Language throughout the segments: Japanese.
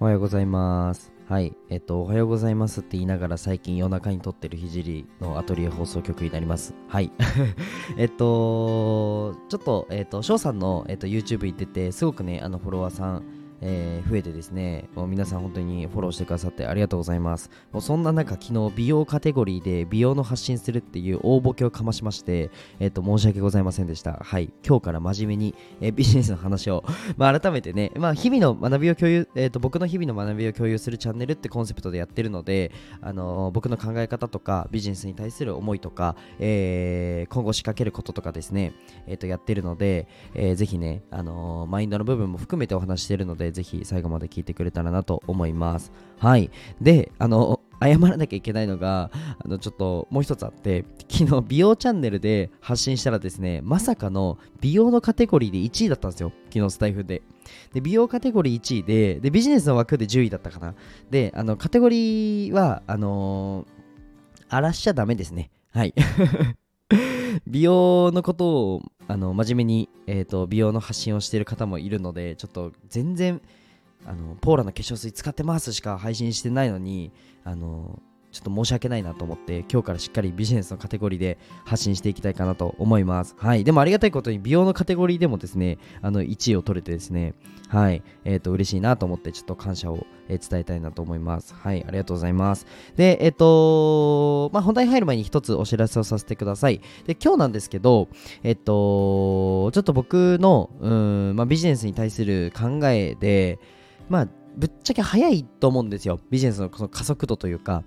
おはようございます。はい。えっと、おはようございますって言いながら最近夜中に撮ってるひじりのアトリエ放送局になります。はい。えっと、ちょっと、えっと、翔さんの、えっと、YouTube 行ってて、すごくね、あの、フォロワーさん、えー増えてですね、もう皆さん本当にフォローしてくださってありがとうございます。もうそんな中、昨日美容カテゴリーで美容の発信するっていう大ボケをかましまして、えっと、申し訳ございませんでした。はい。今日から真面目に、えービジネスの話を まあ、改めてね、まあ、日々の学びを共有、えーと、僕の日々の学びを共有するチャンネルってコンセプトでやってるので、あの僕の考え方とかビジネスに対する思いとか、えー今後仕掛けることとかですね、えーとやってるので、えーぜひね、あのマインドの部分も含めてお話ししてるので、ぜひ最後まで聞いてくれたらなと思います。はい。で、あの謝らなきゃいけないのが、あの、ちょっともう一つあって、昨日美容チャンネルで発信したらですね、まさかの美容のカテゴリーで1位だったんですよ。昨日スタイフで。で、美容カテゴリー1位で、で、ビジネスの枠で10位だったかな。で、あの、カテゴリーは、あのー荒らしちゃダメですね。はい。美容のことを、あの、真面目に、えっ、と、美容の発信をしている方もいるので、ちょっと全然、あの、ポーラの化粧水使ってますしか配信してないのに、あの、ちょっと申し訳ないなと思って、今日からしっかりビジネスのカテゴリーで発信していきたいかなと思います。はい。でもありがたいことに美容のカテゴリーでもですね、あの、1位を取れてですね、はい。えっ、と、嬉しいなと思って、ちょっと感謝を、え伝えたいなと思います。はい。ありがとうございます。で、えっ、とまあ、本題入る前に一つお知らせをさせてください。で、今日なんですけど、えっ、とちょっと僕の、うん、まあ、ビジネスに対する考えで、まあ、ぶっちゃけ早いと思うんですよ。ビジネスのその加速度というか。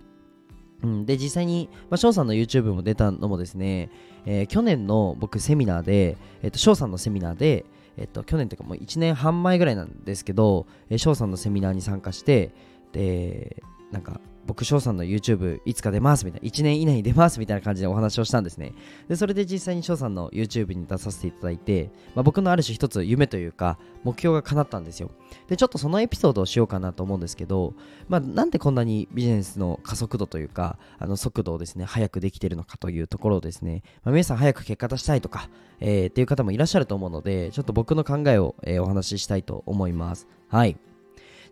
うん、で、実際に、まあ、翔さんの YouTube も出たのもですね、えー去年の僕セミナーで、えっ、と、翔さんのセミナーで、えっ、と、去年というかもう1年半前ぐらいなんですけど、えー翔さんのセミナーに参加して、で、なんか、僕、翔さんの YouTube いつか出ますみたいな、1年以内に出ますみたいな感じでお話をしたんですね。で、それで実際に翔さんの YouTube に出させていただいて、まあ、僕のある種一つ夢というか、目標が叶ったんですよ。で、ちょっとそのエピソードをしようかなと思うんですけど、まあ、なんでこんなにビジネスの加速度というか、あの速度をですね、早くできてるのかというところをですね、まあ、皆さん早く結果出したいとか、えーっていう方もいらっしゃると思うので、ちょっと僕の考えを、えーお話ししたいと思います。はい。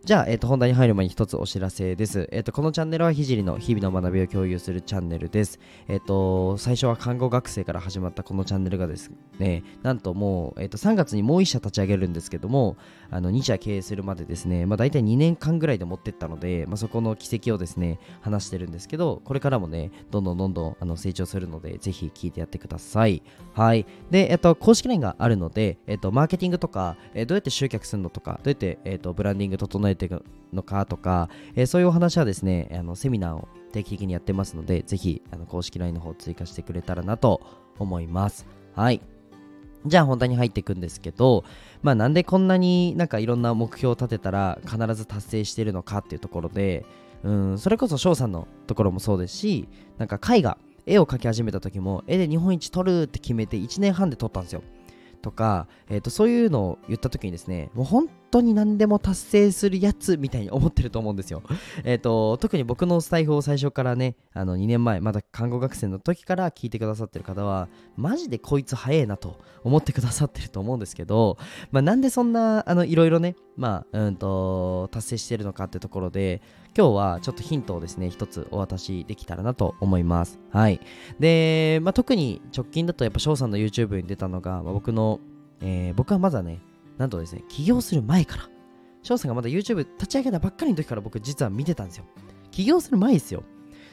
じゃあ、えっ、と、本題に入る前に一つお知らせです。えっ、と、このチャンネルはひじりの日々の学びを共有するチャンネルです。えっ、と、最初は看護学生から始まったこのチャンネルがですね、なんともう、えっ、と、3月にもう1社立ち上げるんですけども、あの、2社経営するまでですね、まあ、大体2年間ぐらいで持ってったので、まあ、そこの軌跡をですね、話してるんですけど、これからもね、どんどんどんどんあの成長するので、ぜひ聞いてやってください。はい。で、えっ、と、公式 LINE があるので、えっ、と、マーケティングとか、えどうやって集客するのとか、どうやって、えっ、と、ブランディング整えていくのかとか、えーそういうお話はですね、あのセミナーを定期的にやってますので、ぜひあの公式 LINE の方追加してくれたらなと思います。はい。じゃあ本題に入っていくんですけど、まあなんでこんなになんかいろんな目標を立てたら必ず達成してるのかっていうところで、うん、それこそ翔さんのところもそうですし、なんか絵画、絵を描き始めた時も、絵で日本一撮るって決めて1年半で撮ったんですよ。とか、えー、とそういうのを言った時にですねもう本当に何でも達成するやつみたいに思ってると思うんですよ。えーと特に僕のスタイフを最初からねあの2年前まだ看護学生の時から聞いてくださってる方はマジでこいつ早えなと思ってくださってると思うんですけど、まあ、なんでそんなあのいろいろね、まあうんと達成してるのかってところで今日はちょっとヒントをですね一つお渡しできたらなと思います。はい。で、まあ、特に直近だとやっぱ翔さんの YouTube に出たのが、まあ僕の、えー僕はまだね、なんとですね、起業する前から、翔さんがまだ YouTube 立ち上げたばっかりの時から僕実は見てたんですよ。起業する前ですよ。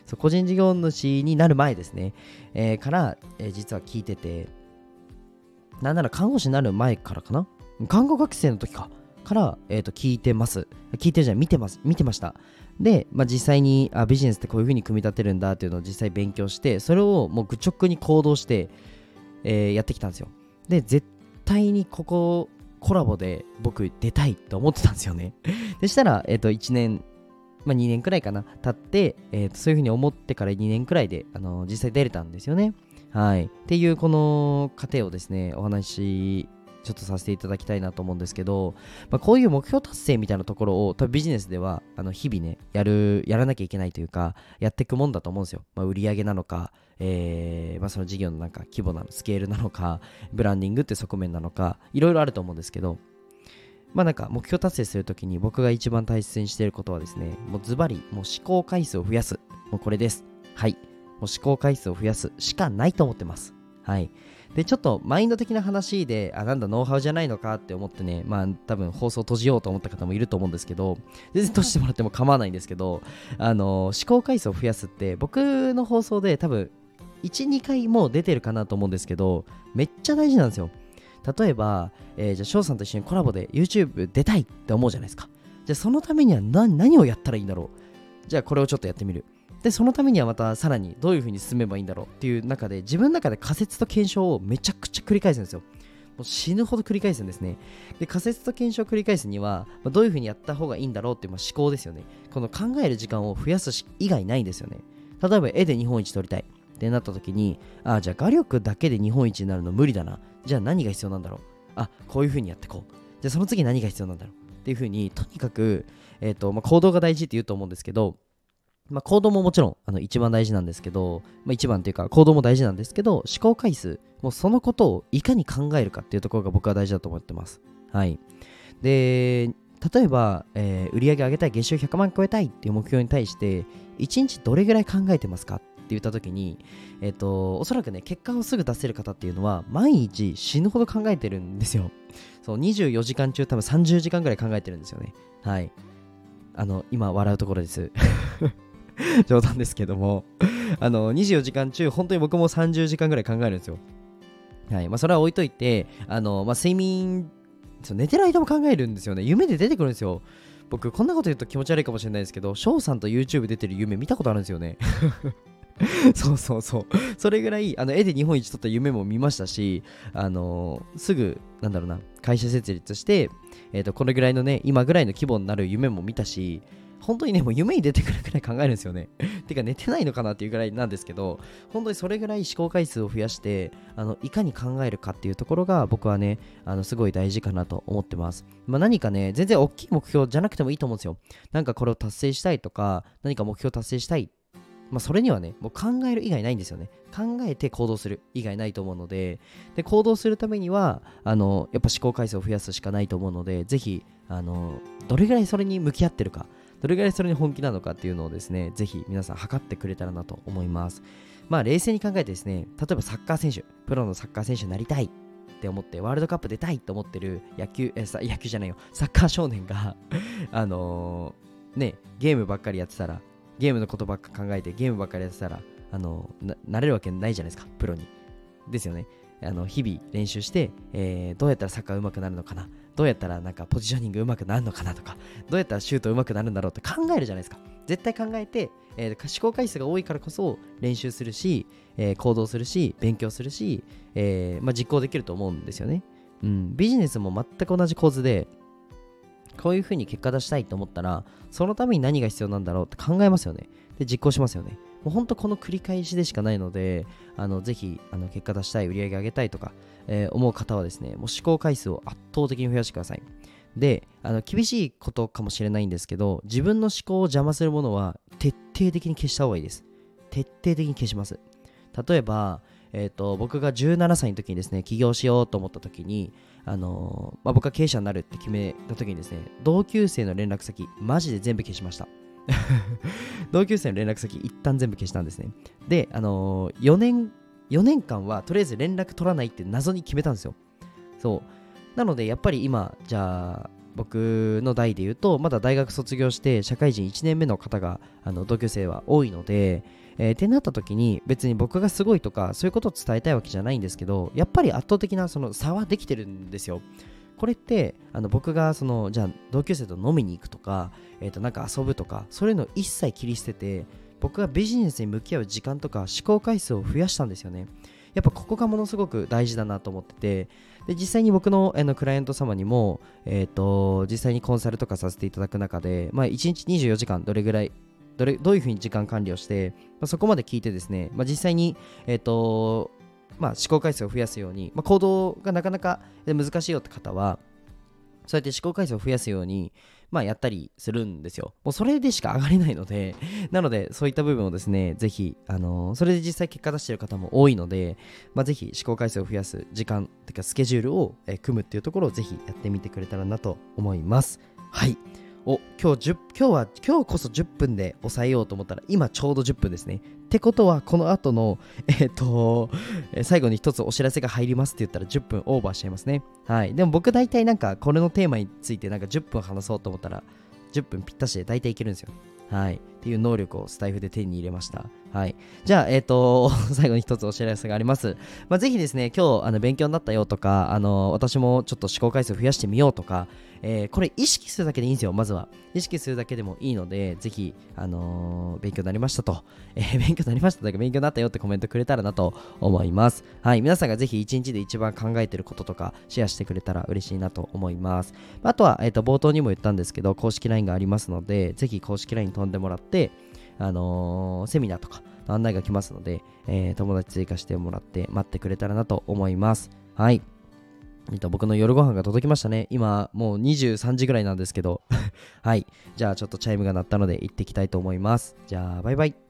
そう個人事業主になる前ですね。えーから、えー実は聞いてて、なんなら看護師になる前からかな？看護学生の時か。から、えー、と聞いてます。聞いてるじゃない、見てます。見てました。で、まあ、実際にあビジネスってこういう風に組み立てるんだっていうのを実際勉強して、それをもう愚直に行動して、えーやってきたんですよ。で、絶対にここコラボで僕出たいって思ってたんですよね。でしたら、えっ、と、1年、まあ、2年くらいかな、経って、えーそういうふうに思ってから2年くらいで、あの実際出れたんですよね。はい。っていうこの過程をですね、お話しちょっとさせていただきたいなと思うんですけど、まあ、こういう目標達成みたいなところを多分ビジネスではあの日々ねやるやらなきゃいけないというかやっていくもんだと思うんですよ、まあ、売り上げなのか、えーまあ、その事業のなんか規模なのスケールなのかブランディングって側面なのかいろいろあると思うんですけどまあなんか目標達成するときに僕が一番大切にしていることはですね、もうズバリ、もう思考回数を増やす。もうこれです。はい。もう思考回数を増やすしかないと思ってます。はい。で、ちょっとマインド的な話で、あ、なんだ、ノウハウじゃないのかって思ってね、まあ多分放送閉じようと思った方もいると思うんですけど、全然閉じてもらっても構わないんですけど、あの、思考回数を増やすって僕の放送で多分1、2回もう出てるかなと思うんですけど、めっちゃ大事なんですよ。例えば、えー、じゃあ翔さんと一緒にコラボで YouTube 出たいって思うじゃないですか。じゃあそのためには何をやったらいいんだろう。じゃあこれをちょっとやってみる。で、そのためにはまたさらにどういう風に進めばいいんだろうっていう中で自分の中で仮説と検証をめちゃくちゃ繰り返すんですよ。もう死ぬほど繰り返すんですね。で、仮説と検証を繰り返すには、まあ、どういう風にやった方がいいんだろうっていう、まあ、思考ですよね。この考える時間を増やす以外ないんですよね。例えば絵で日本一撮りたいってなった時に、ああ、じゃあ画力だけで日本一になるの無理だな。じゃあ何が必要なんだろうあこういう風にやってこうじゃあその次何が必要なんだろうっていう風にとにかく、えーとまあ、行動が大事って言うと思うんですけどまあ、行動ももちろんあの一番大事なんですけど、まあ、一番っていうか行動も大事なんですけど思考回数もうそのことをいかに考えるかっていうところが僕は大事だと思ってますはいで例えば、えー、売上上げたい月収100万超えたいっていう目標に対して1日どれぐらい考えてますかって言った時に、えっ、ー、と、おそらくね、結果をすぐ出せる方っていうのは、毎日死ぬほど考えてるんですよ。そう、24時間中多分30時間ぐらい考えてるんですよね。はい。あの、今笑うところです。冗談ですけども、あの、24時間中、本当に僕も30時間ぐらい考えるんですよ。はい。まあ、それは置いといて、あの、まあ、睡眠、寝てる間も考えるんですよね。夢で出てくるんですよ。僕、こんなこと言うと気持ち悪いかもしれないですけど、翔さんと YouTube 出てる夢見たことあるんですよね。そうそうそう。それぐらい、あの、絵で日本一取った夢も見ましたし、あのー、すぐ、なんだろうな、会社設立して、えっ、ー、と、これぐらいのね、今ぐらいの規模になる夢も見たし、本当にね、もう夢に出てくるくらい考えるんですよね。てか寝てないのかなっていうぐらいなんですけど、本当にそれぐらい思考回数を増やして、あの、いかに考えるかっていうところが僕はね、あの、すごい大事かなと思ってます。まあ何かね、全然大きい目標じゃなくてもいいと思うんですよ。なんかこれを達成したいとか、何か目標達成したいまあ、それにはね、もう考える以外ないんですよね。考えて行動する以外ないと思うので、で行動するためには、あの、やっぱ思考回数を増やすしかないと思うので、ぜひ、あの、どれぐらいそれに向き合ってるか、どれぐらいそれに本気なのかっていうのをですね、ぜひ皆さん測ってくれたらなと思います。まあ、冷静に考えてですね、例えばサッカー選手、プロのサッカー選手になりたいって思って、ワールドカップ出たいと思ってる野球、え野球じゃないよ、サッカー少年があのー、ね、ゲームばっかりやってたら、ゲームのことばっか考えてゲームばっかりやってたらあのなれるわけないじゃないですか。プロに。ですよね。あの日々練習して、えー、どうやったらサッカー上手くなるのかな。どうやったらなんかポジショニング上手くなるのかなとか。どうやったらシュート上手くなるんだろうって考えるじゃないですか。絶対考えて、えー、思考回数が多いからこそ練習するし、えー、行動するし勉強するし、えーまあ、実行できると思うんですよね、うん、ビジネスも全く同じ構図でこういうふうに結果出したいと思ったら、そのために何が必要なんだろうって考えますよね。で、実行しますよね。もう本当この繰り返しでしかないので、あのぜひあの結果出したい、売り上げ上げたいとか、えー、思う方はですね、もう思考回数を圧倒的に増やしてください。で、あの厳しいことかもしれないんですけど、自分の思考を邪魔するものは徹底的に消した方がいいです。徹底的に消します。例えば、えーと、僕が17歳の時にですね起業しようと思った時に、あの、まあ、僕が経営者になるって決めた時にですね同級生の連絡先マジで全部消しました。同級生の連絡先一旦全部消したんですね。で、あのー、4年4年間はとりあえず連絡取らないって謎に決めたんですよ。そう。なのでやっぱり今じゃあ僕の代で言うとまだ大学卒業して社会人1年目の方があの同級生は多いのでえー、ってなった時に別に僕がすごいとかそういうことを伝えたいわけじゃないんですけどやっぱり圧倒的なその差はできてるんですよ。これってあの僕がそのじゃあ同級生と飲みに行くとか、えー、となんか遊ぶとかそういうのを一切切り捨てて僕がビジネスに向き合う時間とか思考回数を増やしたんですよね。やっぱここがものすごく大事だなと思っててで実際に僕のあのクライアント様にも、えーと、実際にコンサルとかさせていただく中で、まあ、1日24時間どれぐらいどれどういうふうに時間管理をして、まあ、そこまで聞いてですね、まあ、実際に、えっ、ー、とまあ、思考回数を増やすように、まあ、行動がなかなか難しいよって方は、そうやって試行回数を増やすように、まあ、やったりするんですよ。もうそれでしか上がれないので、なので、そういった部分をですね、ぜひ、あのー、それで実際結果出してる方も多いので、まあ、ぜひ試行回数を増やす時間、てかスケジュールを、えー、組むっていうところをぜひやってみてくれたらなと思います。はい。お今日10今日は今日こそ10分で抑えようと思ったら今ちょうど10分ですねってことはこの後の えっ、と最後に一つお知らせが入りますって言ったら10分オーバーしちゃいますねはいでも僕大体なんかこれのテーマについてなんか10分話そうと思ったら10分ぴったしで大体いけるんですよはい。っていう能力をスタイフで手に入れました。はい。じゃあ、えっ、ー、と、最後に一つお知らせがあります。まあ、ぜひですね、今日、あの、勉強になったよとか、あの、私もちょっと思考回数増やしてみようとか、えー、これ意識するだけでいいんですよ、まずは。意識するだけでもいいので、ぜひ、あのー、勉強になりましたと、えー、勉強になりましたとか、勉強になったよってコメントくれたらなと思います。はい、皆さんがぜひ一日で一番考えてることとか、シェアしてくれたら嬉しいなと思います。あとは、えっ、と、冒頭にも言ったんですけど、公式 LINE がありますので、ぜひ公式 LINE 飛んでもらって、あのセミナーとか案内が来ますので、え友達追加してもらって待ってくれたらなと思います。はい。えっと、僕の夜ご飯が届きましたね。今、もう23時ぐらいなんですけど。はい。じゃあ、ちょっとチャイムが鳴ったので行ってきたいと思います。じゃあ、バイバイ。